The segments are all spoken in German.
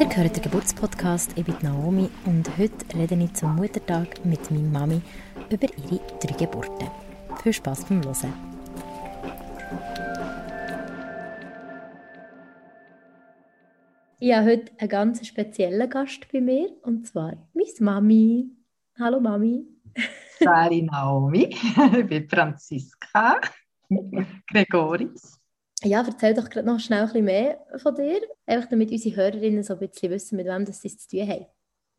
Ihr gehört den Geburtspodcast, ich bin Naomi und heute rede ich zum Muttertag mit meiner Mami über ihre drei Geburten. Viel Spass beim Hören. Ich habe heute einen ganz speziellen Gast bei mir und zwar meine Mami. Hallo Mami. Sali Naomi, ich bin Franziska Gregoris. Ja, erzähl doch gerade noch schnell ein bisschen mehr von dir, einfach damit unsere Hörerinnen so ein bisschen wissen, mit wem das sie zu tun haben.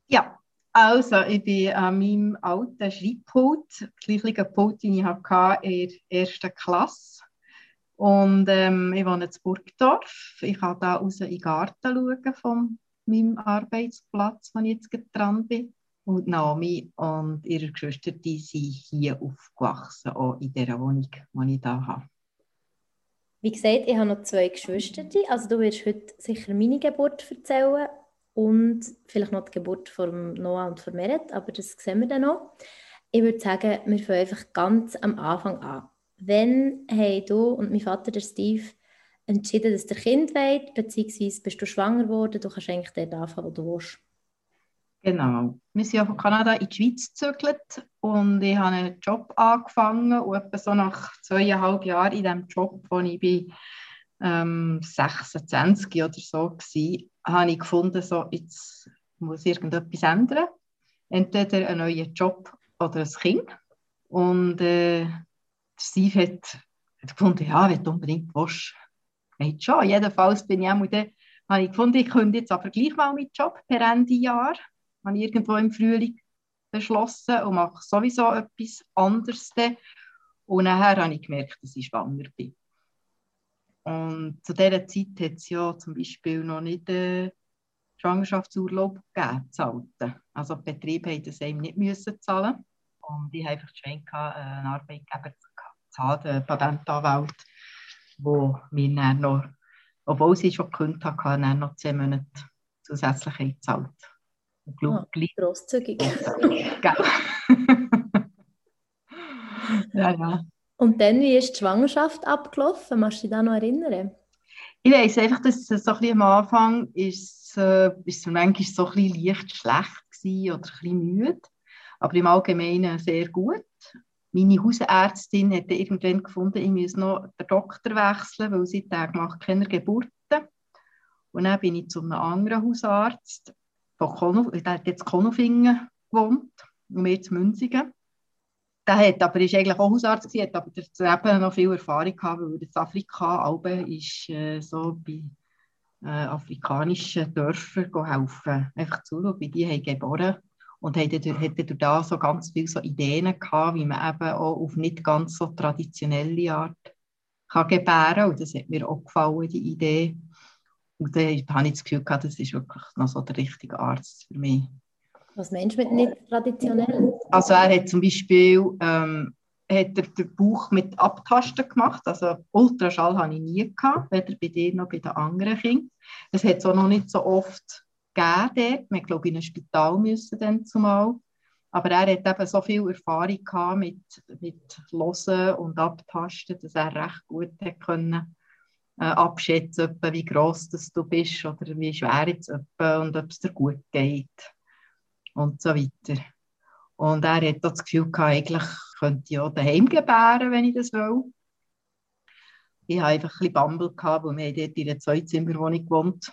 Ja, also ich bin an meinem alten Schreibpult, gleiche Pult, den ich hatte in der ersten Klasse. Und ähm, ich wohne in Burgdorf. Ich kann da raus in den Garten schauen von meinem Arbeitsplatz, wo ich jetzt dran bin. Und Naomi und ihre Geschwister, die sind hier aufgewachsen, auch in der Wohnung, die ich hier habe. Wie gesagt, ich habe noch zwei Geschwister. Also du wirst heute sicher meine Geburt erzählen und vielleicht noch die Geburt von Noah und von Meret, aber das sehen wir dann noch. Ich würde sagen, wir fangen einfach ganz am Anfang an. Wann haben du und mein Vater, der Steve, entschieden, dass der Kind wollt, beziehungsweise bist du schwanger geworden, du kannst eigentlich dort anfangen, wo du willst. Genau. Wir sind von Kanada in die Schweiz gezögert und ich habe einen Job angefangen und etwa so nach zweieinhalb Jahren in diesem Job, wo ich bin, ähm, 26 oder so war, habe ich gefunden, so, jetzt muss irgendetwas ändern. Entweder einen neuen Job oder ein Kind. Und äh, Steve hat, hat gefunden, ja, wenn du unbedingt willst, geht schon. Jedenfalls bin ich auch dann, habe ich gefunden, ich könnte jetzt aber gleich mal meinen Job per Ende Jahr habe ich irgendwo im Frühling beschlossen und mache sowieso etwas anderes. Und nachher habe ich gemerkt, dass ich schwanger bin. Und zu dieser Zeit hat es ja zum Beispiel noch nicht äh, Schwangerschaftsurlaub gegeben, zahlen. Also die Betriebe mussten das einem nicht müssen zahlen. Und ich hatte einfach die Schwein, einen Arbeitgeber zu haben, den Patentanwalt, wo mir dann noch, obwohl sie schon gekündigt hat, noch zehn Monate zusätzlich gezahlt. Ah, großzügig. ja, ja. Und dann, wie ist die Schwangerschaft abgelaufen? Kannst du dich da noch erinnern? Ich weiß einfach, dass es so ein bisschen am Anfang ist, äh, ist es manchmal so ein bisschen leicht schlecht gewesen oder ein bisschen müde, aber im Allgemeinen sehr gut. Meine Hausärztin hat irgendwann gefunden, ich muss noch den Doktor wechseln, weil sie macht keine Geburten. Und dann bin ich zu einem anderen Hausarzt von Konof, der hat jetzt Konofingen gewohnt und wir in Münzigen. Der hat, aber ist eigentlich auch Hausarzt gewesen, hat aber eben noch viel Erfahrung gehabt, weil das Afrika Alben ist äh, so bei äh, afrikanischen Dörfern helfen, einfach zuschauen, wie die haben geboren und hatte durch da so ganz viele so Ideen gehabt, wie man eben auch auf nicht ganz so traditionelle Art kann gebären und das hat mir auch gefallen, die Idee. Und dann habe ich das Gefühl gehabt, das ist wirklich noch so der richtige Arzt für mich. Was meinst du mit nicht traditionell? Also er hat zum Beispiel ähm, hat er den Bauch mit Abtasten gemacht. Also Ultraschall habe ich nie gehabt, weder bei dir noch bei den anderen Kindern. Es hat es auch noch nicht so oft gegeben dort. Wir glaube in ein Spital müssen dann zumal. Aber er hat eben so viel Erfahrung gehabt mit, mit Hören und Abtasten, dass er recht gut hat können äh, abschätzen, wie groß das du bist oder wie schwer es und ob es dir gut geht und so weiter. Und er hat das Gefühl gehabt, eigentlich könnte ich auch daheim gebären, wenn ich das will. Ich hatte einfach ein bisschen Bammel, gehabt, weil wir dort in einer Zweizimmerwohnung gewohnt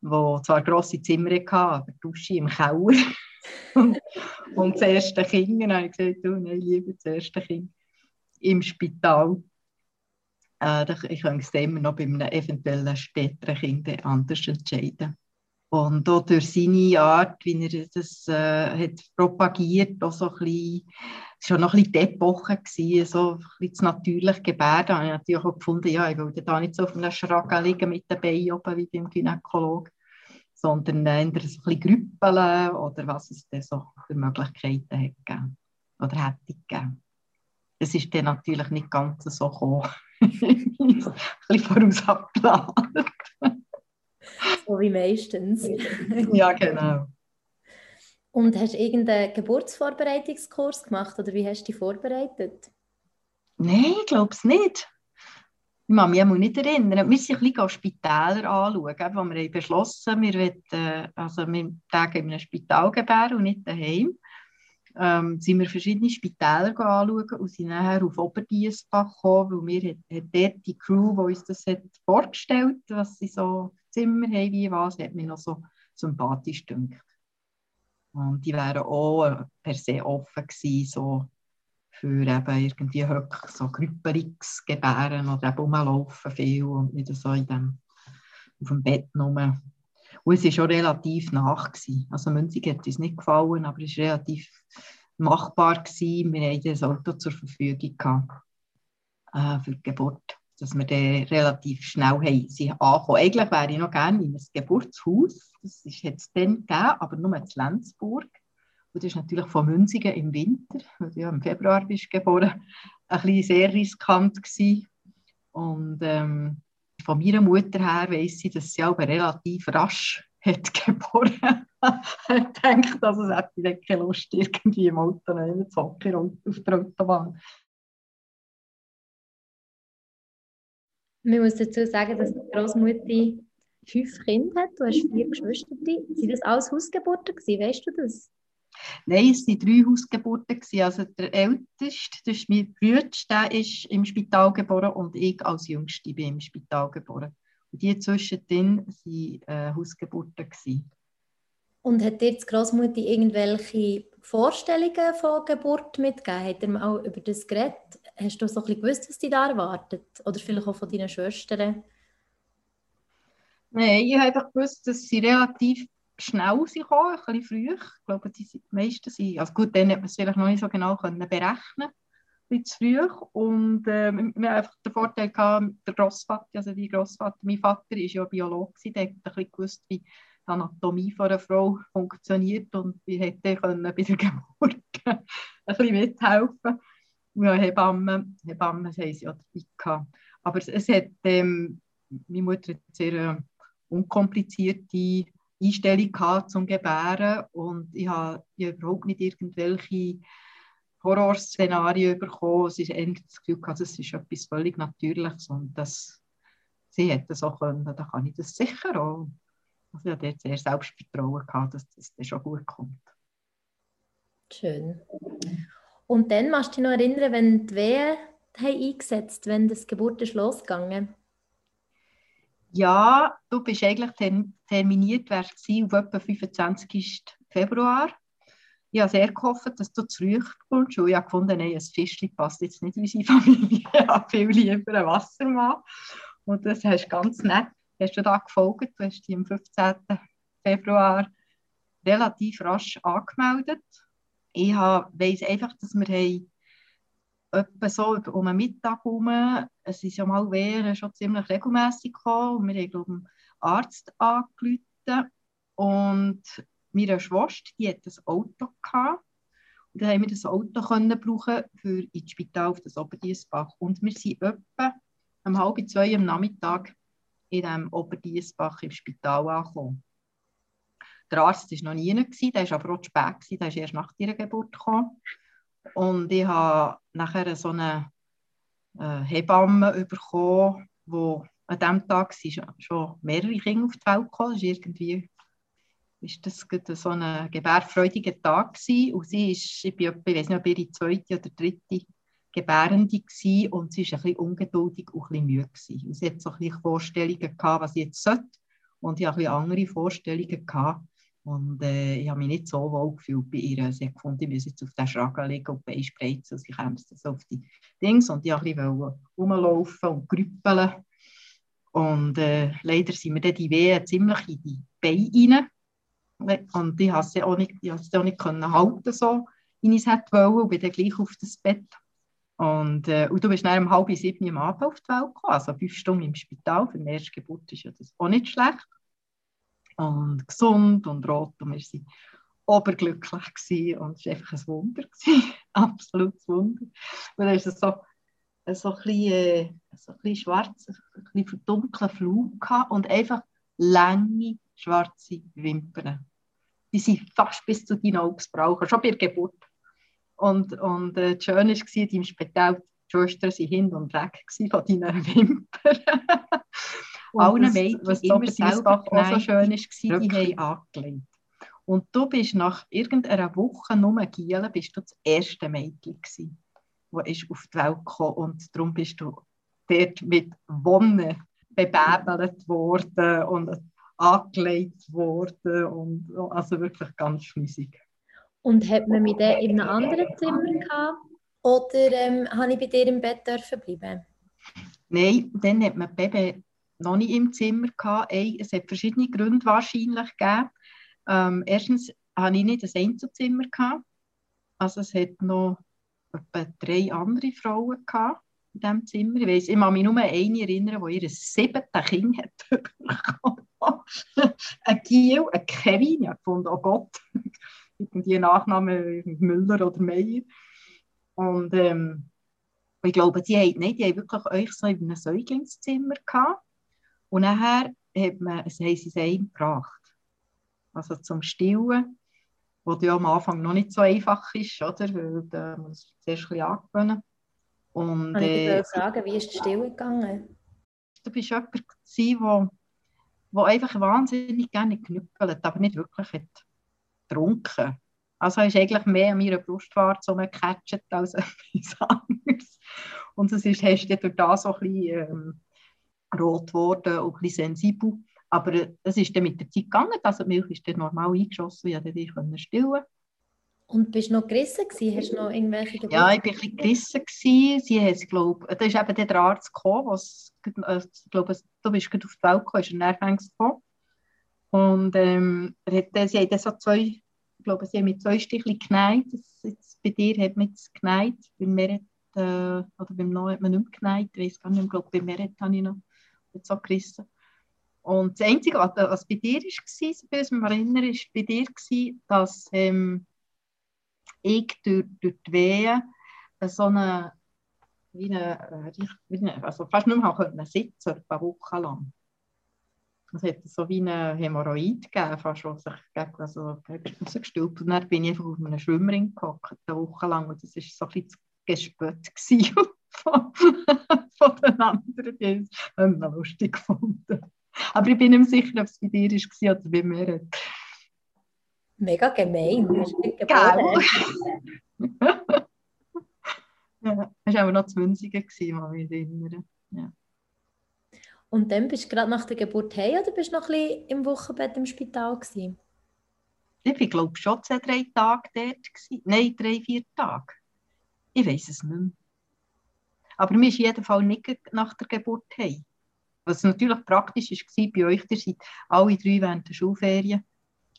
wo zwar grosse Zimmer hatte, aber Dusche im Keller. und, und das erste Kind, dann habe ich gesagt, du, nein, lieber das erste Kind im Spital. Äh, ich könnte es immer noch bei einem eventuellen späteren Kind anders entscheiden. Und auch durch seine Art, wie er das äh, hat propagiert, auch so ein bisschen, war noch ein bisschen die Epoche, so ein bisschen das natürliche Gebärden, habe ich natürlich auch gefunden, ja, ich wollte da nicht so auf einer Schrage liegen mit den Beinen oben wie beim Gynäkolog, sondern so ein bisschen grüppeln oder was es dann so für Möglichkeiten hat gegeben, oder hätte gegeben. Es ist dann natürlich nicht ganz so gekommen. Ein bisschen voraus abgeplant. So wie meistens. ja, genau. Und hast du irgendeinen Geburtsvorbereitungskurs gemacht oder wie hast du dich vorbereitet? Nein, ich glaube es nicht. Ich kann mich nicht erinnern. Wir sind ein bisschen Spitäler anschauen, wo wir beschlossen haben, wir wollen also wir Tage in einem Spital gebären und nicht daheim ähm, sind wir verschiedene Spitäler anschauen und sind nachher auf Oberdiesbach gekommen, weil wir hat, dort die Crew, die uns das hat vorgestellt hat, was sie so Zimmer haben, wie was, hat mich noch so sympathisch gedacht. Und die wären auch äh, per se offen gewesen, so für eben irgendwie so Grüppelungsgebären oder eben rumlaufen viel und nicht so in dem, auf dem Bett nur. Und es war schon relativ nach. Gewesen. Also Münzig hat uns nicht gefallen, aber es war relativ machbar. Gewesen. Wir hatten das Auto zur Verfügung gehabt, äh, für die Geburt, dass wir dann relativ schnell haben, angekommen. Eigentlich wäre ich noch gerne in ein Geburtshaus, das ist jetzt dann gegeben, aber nur in Lenzburg. Und das ist natürlich von Münzigen im Winter, weil du ja im Februar bist geboren, ein bisschen sehr riskant gewesen. Und ähm, von meiner Mutter her weiss ich, dass sie aber relativ rasch hat geboren Ich denke, dass es hätte keine Lust, irgendwie im Auto zu hocken auf der Autobahn. Man muss dazu sagen, dass die Großmutter fünf Kinder hat. Du hast vier Geschwister. Sind das alles Hausgeburten gewesen? Weißt du das? Nein, es waren drei Hausgeburten. Also der älteste, das ist mein Bruder, der ist im Spital geboren und ich als Jüngste bin im Spital geboren. Und die zwischendrin waren äh, Hausgeburten. Gewesen. Und hat dir die Großmutter irgendwelche Vorstellungen von Geburt mitgegeben? Hat er mal über das geredet? Hast du so ein bisschen gewusst, was dich da erwartet? Oder vielleicht auch von deinen Schwestern? Nein, ich habe einfach gewusst, dass sie relativ schnell sind gekommen, ein bisschen früh. Ich glaube, die meisten sind, also gut, dann hat man es vielleicht noch nicht so genau können berechnen ein zu früh. Und äh, wir einfach den Vorteil gehabt, der Grossvater, also die Grossvater, mein Vater war ja Biologe, der hat ein bisschen gewusst, wie die Anatomie von einer Frau funktioniert und wir hätten können bei der Geburt ein bisschen mithelfen. Ja, Hebammen, Hebammen haben sie ja dabei gehabt. Aber es, es hat, ähm, meine Mutter hat sehr äh, unkomplizierte Einstellung gehabt zum Gebären und ich habe überhaupt nicht irgendwelche Horrorszenarien bekommen. Es ist eigentlich das Gefühl gehabt, es ist etwas völlig Natürliches und das, sie hätte das auch können, da kann ich das sicher auch. Also ich hatte sehr Selbstvertrauen gehabt, dass das schon gut kommt. Schön. Und dann machst du dich noch erinnern, wenn die Wehen eingesetzt wenn das Geburt ist losgegangen? Ja, du bist eigentlich terminiert wärst auf etwa 25. Februar. Ich habe sehr gehofft, dass du zurückkommst. Und ich habe gefunden, nein, ein Fischchen passt jetzt nicht in unsere Familie. Ich habe viel lieber einen Wassermann. Und das hast du ganz nett. Hast du da gefolgt? Du hast dich am 15. Februar relativ rasch angemeldet. Ich weiss einfach, dass wir haben etwa so um den Mittag herum, es ist ja mal wäre schon ziemlich regelmäßig gekommen wir haben glaube einen Arzt angerufen und meine Schwester, die hat ein Auto gehabt und dann haben wir das Auto können brauchen für ins Spital auf das Oberdiesbach und wir sind etwa um halb zwei am Nachmittag in dem Oberdiesbach im Spital angekommen. Der Arzt war noch nie, der war aber auch zu spät, der ist erst nach ihrer Geburt gekommen. Und ich habe nachher so eine äh, Hebamme bekommen, wo an diesem Tag sind schon mehrere Kinder auf die Welt gekommen. Das ist irgendwie ist das so ein gebärfreudiger Tag gewesen. Und sie ist, ich, ich weiß nicht, ob ihre zweite oder dritte Gebärende war und sie war ein bisschen ungeduldig und ein bisschen müde. Gewesen. Und sie hat so ein bisschen Vorstellungen gehabt, was sie jetzt sollte. Und ich hatte ein bisschen andere Vorstellungen gehabt. Und äh, ich habe mich nicht so wohl gefühlt bei ihr. Sie hat gefunden, ich müsse jetzt auf den Schragen liegen und Bein spreizen. Und sie käme so auf die Dings. Und ich wollte rumlaufen und grüppeln. Und äh, leider sind mir dann die Wehen ziemlich in die Beine rein. Und ich konnte sie auch nicht, ich sie auch nicht können halten, so wie ich es hätte wollen. Und bin dann gleich auf das Bett. Und, äh, und du bist dann um halb sieben am Abend auf die Welt gekommen. Also fünf Stunden im Spital. Für eine erste Geburt ist ja das auch nicht schlecht und gesund und rot und wir waren oberglücklich gewesen. und es war einfach ein Wunder, gewesen. absolutes Wunder. Und dann ist es so, äh, so ein bisschen schwarz, ein bisschen verdunkler Flug gehabt und einfach lange schwarze Wimpern. Die sind fast bis zu deinen Augen brauchen, schon bei der Geburt. Und, und äh, das Schöne war, im Spital, Schwestern waren hin und weg von deinen Wimpern. Allen Mädchen, was immer Süßbach auch so schön war, die haben angelegt. Und du bist nach irgendeiner Woche nur Gielen, bist du das erste Mädchen gewesen, das auf die Welt kam. Und darum bist du dort mit Wonne bebäbelt worden und angelegt worden. Und, also wirklich ganz schmissig. Und hat man mich dann in einem anderen Zimmer gehabt? Oder ähm, habe ich bei dir im Bett dürfen bleiben? Nein, dann hat man Baby noch nicht im Zimmer gehabt. Es hat verschiedene Gründe wahrscheinlich gegeben. Ähm, erstens hatte ich nicht ein Einzelzimmer. Also es hat noch etwa drei andere Frauen gehabt in diesem Zimmer. Ich, weiss, ich kann mich nur an eine erinnern, die ihr siebten Kind hat ein Giel, ein Kevin, ich fand, oh Gott, irgendwie Nachname Müller oder Meier. Und ähm, ich glaube, die haben, nein, die haben wirklich euch so in einem Säuglingszimmer gehabt. Und nachher hat man, es haben sie es gebracht. Also zum Stillen, was ja am Anfang noch nicht so einfach ist, oder? Weil da muss man zuerst ein bisschen angewöhnen. Und, Kann ich äh, sagen, wie ist die Stille gegangen? Du bist jemand, der, der einfach wahnsinnig gerne knüppelt, aber nicht wirklich hat getrunken. Also ist eigentlich mehr an meiner Brustfahrt so gecatcht als etwas anderes. Und es ist, hast du durch das so ein bisschen ähm, rot geworden und ein bisschen sensibel. Aber es ist dann mit der Zeit gegangen, also die Milch ist dann normal eingeschossen, ich konnte stillen. Und bist du noch gerissen gewesen? Hast du noch irgendwelche Geburten? Ja, ich war ein bisschen gerissen. Gewesen. Sie hat, da ist eben der Arzt gekommen, was, äh, ich glaube, du bist gerade auf die Welt gekommen, ist ein Nervenängst gekommen. Und ähm, sie hat dann so zwei, ich glaube, sie hat mit zwei Sticheln geneigt. Jetzt, bei dir hat man es geneigt, bei Meret, äh, oder beim Noah hat man nicht mehr geneigt. Ich weiß gar nicht, ich glaube, bei Meret habe ich noch so gerissen. Und das Einzige, was, bei dir war, bei uns erinnern, war bei dir, dass ähm, ich durch, durch die Wehen so eine, wie eine, wie eine, also fast nicht mehr können sitzen ein paar Wochen lang. Es hat so wie eine Hämorrhoid gegeben, fast, was sich gegen, also, rausgestülpt. Und dann bin ich einfach auf einem Schwimmring gehockt, eine Woche lang. Und das war so ein bisschen Gespött von, von den anderen. Die haben es lustig gefunden. Aber ich bin nicht sicher, ob es bei dir war oder bei mir. Mega gemein. Geil. ja, das war aber noch 20 mal ich erinnere. Ja. Und dann bist du gerade nach der Geburt heim oder bist du noch ein bisschen im Wochenbett im Spital? Gewesen? Ich glaube schon zwei, drei Tage dort. Gewesen. Nein, drei, vier Tage. Ich weiß es nicht mehr. Aber mir ist jeden Fall nicht nach der Geburt heim. Was natürlich praktisch war bei euch, ihr seid alle drei während der Schulferien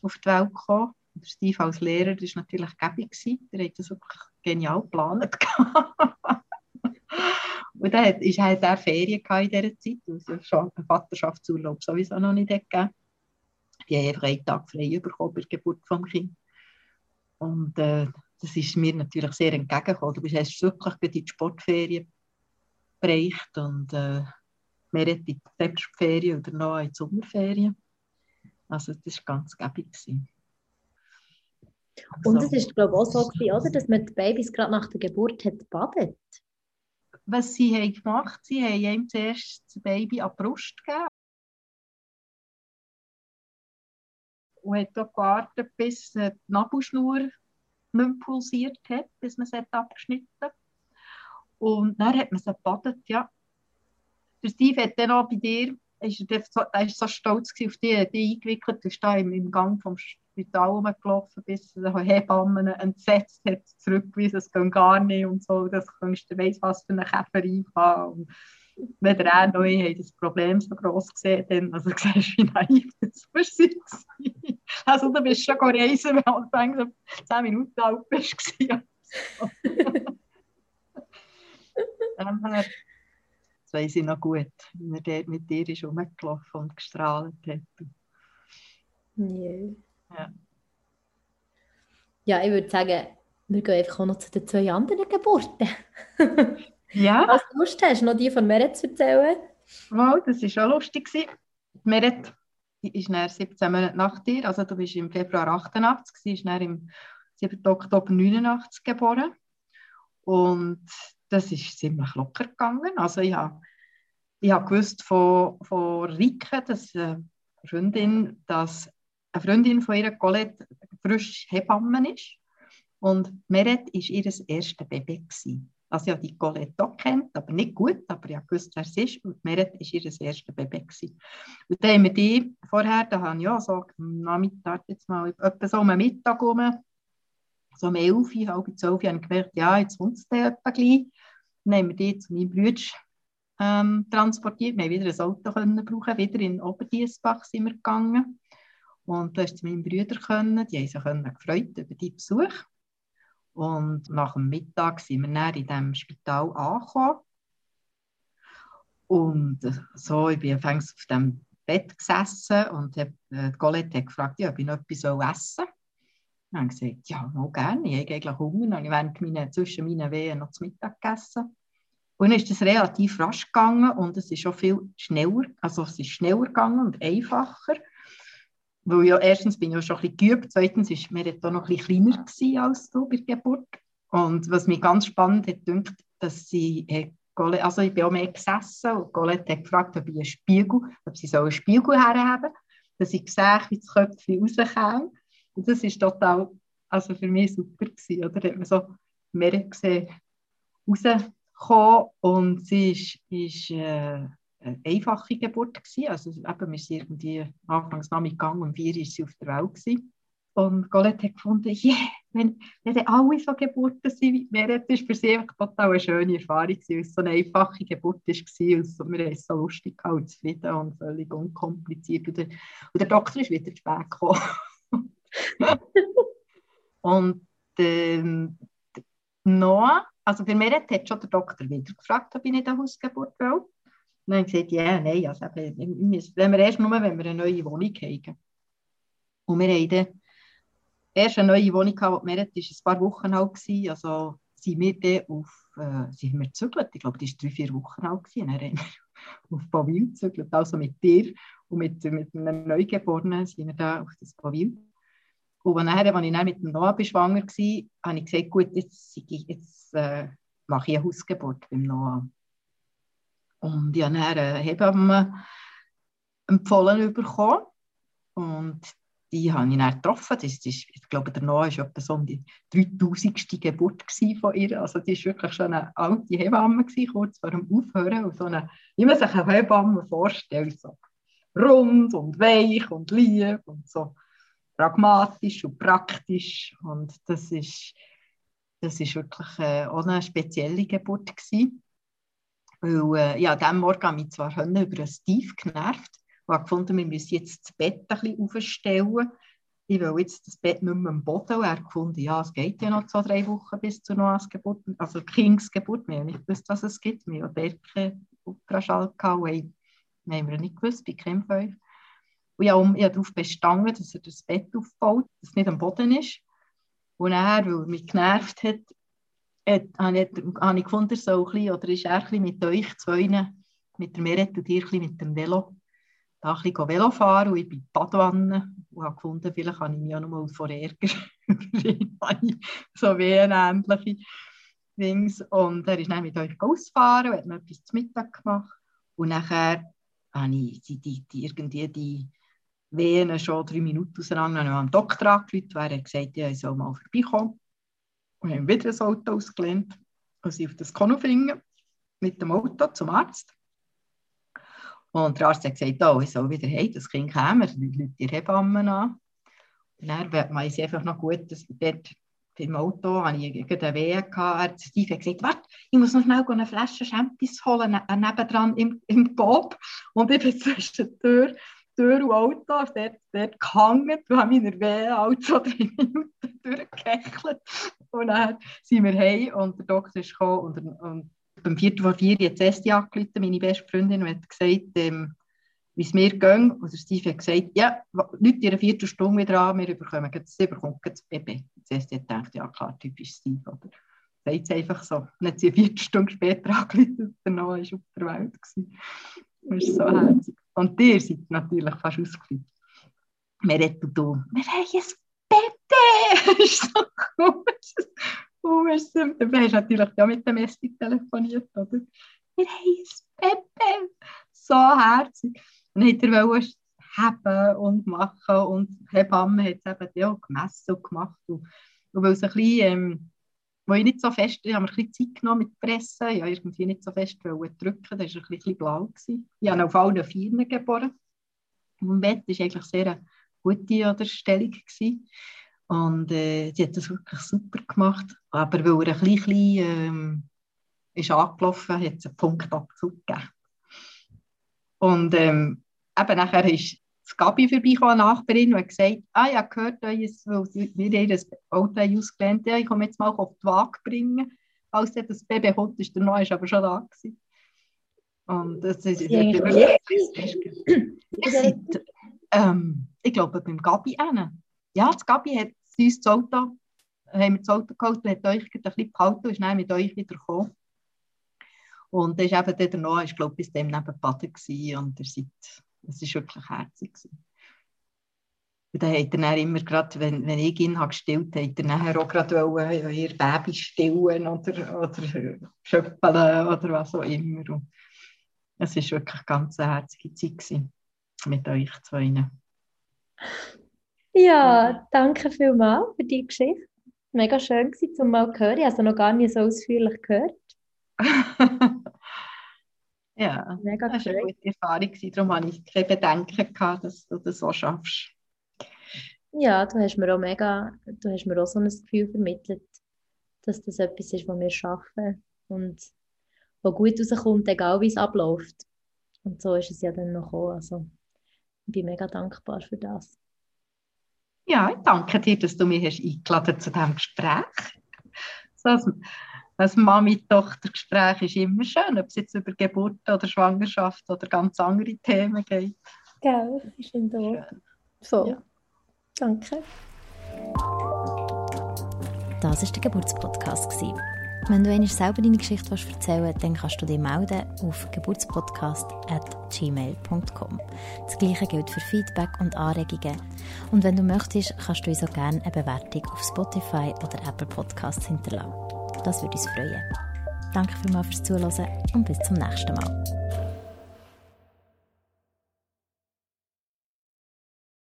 auf die Welt gekommen. Und Steve als Lehrer war natürlich gäbig. Der hat das wirklich genial geplant. Und dann hat, ist halt auch Ferien in dieser Zeit, also Vaterschaftsurlaub sowieso noch nicht gegeben. Die haben einfach einen Tag frei bekommen bei der Geburt des Kindes. Und äh, das ist mir natürlich sehr entgegengekommen. Du hast wirklich in die Sportferien bereicht und äh, mehr in die Herbstferien oder noch in die Sommerferien. Also das war ganz gäbig. Und es ist glaube ich auch so gewesen, oder, dass man die Babys gerade nach der Geburt hat badet. Was sie haben gemacht, sie haben ihm zuerst das Baby an die Brust gegeben und hat auch gewartet, bis die Nabelschnur nicht pulsiert hat, bis man sie abgeschnitten hat. Und dann hat man sie gebadet, ja. Der Steve hat dann auch bei dir, ist er, so, so stolz auf dich, die eingewickelt, ist da im, im Gang vom Spital rumgelaufen, bis die Hebammen entsetzt hat, zurückgewiesen, es geht gar nicht und so, das kannst du weiss, was für eine Käferei haben. wenn der auch neu hat das Problem so groß gesehen, dann, also siehst wie naiv das war. Also du bist schon reisen, wenn du so 10 Minuten alt bist. Das weiß ich noch gut, wie er dort mit dir ist rumgelaufen und gestrahlt hat. Yeah. Ja. ja, ich würde sagen, wir gehen einfach auch noch zu den zwei anderen Geburten. ja. Was du Lust hast, noch die von Meret zu erzählen? Wow, das war schon lustig. Meret ist dann 17 Monate nach dir, also du bist im Februar 88, sie ist dann im 7. Oktober 89 geboren. Und das ist ziemlich locker gegangen. Also ich habe, ich habe gewusst von, von Rike, dass eine Freundin, dass eine Freundin von ihrer Colette frisch Hebamme ist. Und Meret war ihr erstes Baby. Gewesen. Also ich habe die Colette auch kennt, aber nicht gut, aber ich wusste, wer es ist. Und Meret war ihr erstes Baby. Gewesen. Und dann haben wir die vorher, da habe ich ja so am Nachmittag jetzt mal, etwa so um Mittag rum, so um 11, halb 12, habe ich gemerkt, ja, jetzt kommt es gleich. Dann haben wir die zu meinem Bruder ähm, transportiert. Wir haben wieder ein Auto können brauchen, wieder in Oberdiesbach sind wir gegangen. Und da zu meinem Bruder können, die haben sich gefreut über die Besuch. Und nach dem Mittag sind wir dann in diesem Spital angekommen. Und so, ich bin anfangs auf dem Bett gesessen und hab, äh, die Colette hat gefragt, ja, ob ich noch etwas essen soll. Dann habe ich gesagt, ja, noch gerne, ich habe eigentlich Hunger. Und ich während meine, zwischen meinen Wehen noch zu Mittag gegessen. Und dann ist es relativ rasch gegangen und es ist auch viel schneller, also es ist schneller gegangen und einfacher. Weil ja, erstens bin ich ja schon ein bisschen geübt, zweitens war mir da noch ein bisschen kleiner als du bei der Geburt. Und was mich ganz spannend hat, dünkt, dass sie, also ich bin auch mehr gesessen und Colette hat gefragt, ob ich einen Spiegel, ob sie so einen Spiegel herhaben, dass ich sehe, wie das Köpfchen rauskommt. Und das war total, also für mich super gewesen, oder? Da hat man so mehr gesehen, rausgekommen und sie ist, ist äh, eine einfache Geburt gewesen. Also eben, wir sind irgendwie anfangs Nachmittag um vier ist sie auf der Welt gewesen. Und Colette hat gefunden, yeah, wenn, wenn alle so Geburten sind wie das war für sie total eine schöne Erfahrung, weil es so eine einfache Geburt war. Und so, wir haben es so lustig und zufrieden und völlig unkompliziert. Und der, und der Doktor ist wieder spät gekommen. und ähm, Noah, also für mich hat schon der Doktor wieder gefragt, ob ich nicht eine Hausgeburt will. Und dann habe gesagt, ja, yeah, nein, also wenn wir erst nur, wenn wir eine neue Wohnung haben. Und wir haben dann erst eine neue Wohnung gehabt, die Merit war ein paar Wochen alt, gewesen, also sind wir dann auf, äh, sind wir gezügelt, ich glaube, die war drei, vier Wochen alt, gewesen. dann haben wir auf Bavil gezügelt, also mit dir und mit, mit einem Neugeborenen sind wir da auf das Bavil. Und nachher, als ich dann mit dem Noah schwanger war, habe ich gesagt, gut, jetzt, jetzt äh, mache ich eine Hausgeburt beim Noah. Und ich habe dann eine Hebamme empfohlen bekommen. Und die habe ich dann getroffen. Das ist, ich glaube, der Noah war etwa so die 3000. Geburt von ihr. Also die war wirklich schon eine alte Hebamme, gewesen, kurz vor dem Aufhören. Und so eine, wie man sich eine Hebamme vorstellt, so rund und weich und lieb und so pragmatisch und praktisch. Und das ist, das ist wirklich äh, auch eine spezielle Geburt gewesen. Weil, äh, ja, an Morgen habe ich zwar über einen Steve genervt und habe gefunden, wir müssen jetzt das Bett ein bisschen aufstellen. Ich will jetzt das Bett nicht mehr am Boden. Und er hat gefunden, ja, es geht ja noch zwei, drei Wochen bis zur Noahs Geburt, also Kingsgeburt. Wir haben nicht gewusst, was es gibt. Wir haben dort keinen Ultraschall gehabt. Wir haben nicht gewusst, bei keinem euch. Und ich habe, habe darauf bestanden, dass er das Bett aufbaut, dass es nicht am Boden ist. Und er, weil er mich genervt hat, hat, habe, ich, habe gefunden, so ein bisschen, oder ist er ein bisschen mit euch zwei, mit der Meret und ein mit dem Velo, da ein bisschen Velo fahren und ich bin Badwanne und habe gefunden, vielleicht kann ich mich auch noch mal vor Ärger so wie eine ähnliche Dings. Und er ist dann mit euch ausgefahren und hat mir etwas zu Mittag gemacht. Und nachher habe ich die, die, die, irgendwie die Wehen schon drei Minuten auseinander. Dann habe ich am Doktor angerufen, der hat gesagt, ich soll mal vorbeikommen. Und haben wieder ein Auto ausgelehnt und sind auf das Konufingen mit dem Auto zum Arzt. Und der Arzt hat gesagt, oh, ich soll wieder hey, das Kind käme, Leute die Hebammen an. Und dann weiß ich einfach noch gut, dass dort beim Auto habe ich eine Wehe gehabt. Steve hat gesagt, warte, ich muss noch schnell eine Flasche Champis holen, ne nebendran im, im Bob. Und ich bin zwischen der Tür und Auto, dort, dort gehangen und habe meine Wehe halt so drei Minuten durchgehechelt. Und dann sind wir heim und der Doktor ist gekommen und, und beim vierten vor vier hat Esti angerufen, meine beste Freundin, und hat gesagt, ähm, wie es mir ging. Und der Steve hat gesagt, ja, Leute in einer Viertelstunde wieder an, wir bekommen das, bekommt das Baby. Esti hat gedacht, ja klar, typisch Steve, oder? Sagt es einfach so. Und hat sie eine Viertelstunde später angerufen und der Noah war auf der Welt. Gewesen. Das ist so herzig. Und ihr seid natürlich fast ausgeflippt. Wir reden du, wir haben ein Bett, das ist so cool. Und wir haben natürlich ja mit dem Messi telefoniert, oder? Wir haben ein Pepe, so herzig. Und dann wollte er haben und machen und Hebamme hat es eben ja gemessen und gemacht. Und weil es ein bisschen, ähm, wo ich nicht so fest, ich habe mir ein bisschen Zeit genommen mit Pressen, ich wollte irgendwie nicht so fest drücken, da war ein bisschen blau. Gewesen. Ich habe auf allen Vieren geboren. Im Bett war eigentlich sehr eine gute oder, Stellung. Gewesen. Und äh, sie hat das wirklich super gemacht. Aber weil er ein bisschen ähm, ist angelaufen hat es einen Punktabzug gegeben. Und ähm, eben nachher ist das Gabi vorbeigekommen, eine Nachbarin, und hat gesagt, ah, ich habe gehört, weil wir das Auto ausgelernt ja, ich komme jetzt mal auf die Waage bringen. Als das Baby kommt, ist der Neue aber schon da gewesen. Und das ist. Seit, ähm, ich glaube, beim Gabi einen. Ja, das Gabi hat uns das Auto, haben wir das Auto geholt und hat euch ein bisschen behalten und ist dann mit euch wieder gekommen. Und dann ist eben der Noah, ich glaube, bis dem neben Baden und er seid, es war wirklich herzig. Gewesen. Und dann hat er dann immer gerade, wenn, wenn ich ihn habe gestillt habe, hat er nachher auch gerade wollen, ihr Baby stillen oder, oder schöpfeln oder was auch immer. Und es war wirklich eine ganz herzige Zeit gewesen, mit euch zwei. Ja, danke vielmals für die Geschichte. Mega schön gewesen, zum mal zu hören. Ich habe es noch gar nicht so ausführlich gehört. ja, Mega das war eine gute Erfahrung. Darum hatte ich keine Bedenken, gehabt, dass du das so schaffst. Ja, du hast mir auch mega, du hast mir auch so ein Gefühl vermittelt, dass das etwas ist, was wir schaffen und was gut rauskommt, egal wie es abläuft. Und so ist es ja dann noch gekommen. Also, ich bin mega dankbar für das. Ja, ich danke dir, dass du mich hast eingeladen zu diesem Gespräch. So, ein Mami-Tochter-Gespräch ist immer schön, ob es jetzt über Geburt oder Schwangerschaft oder ganz andere Themen geht. Gell, ist in da. So, ja. danke. Das war der Geburtspodcast. Wenn du einmal selber deine Geschichte erzählen willst, dann kannst du dich melden auf geburtspodcast.gmail.com. Das gleiche gilt für Feedback und Anregungen. Und wenn du möchtest, kannst du uns auch gerne eine Bewertung auf Spotify oder Apple Podcasts hinterlassen. Das würde uns freuen. Danke vielmals fürs Zuhören und bis zum nächsten Mal.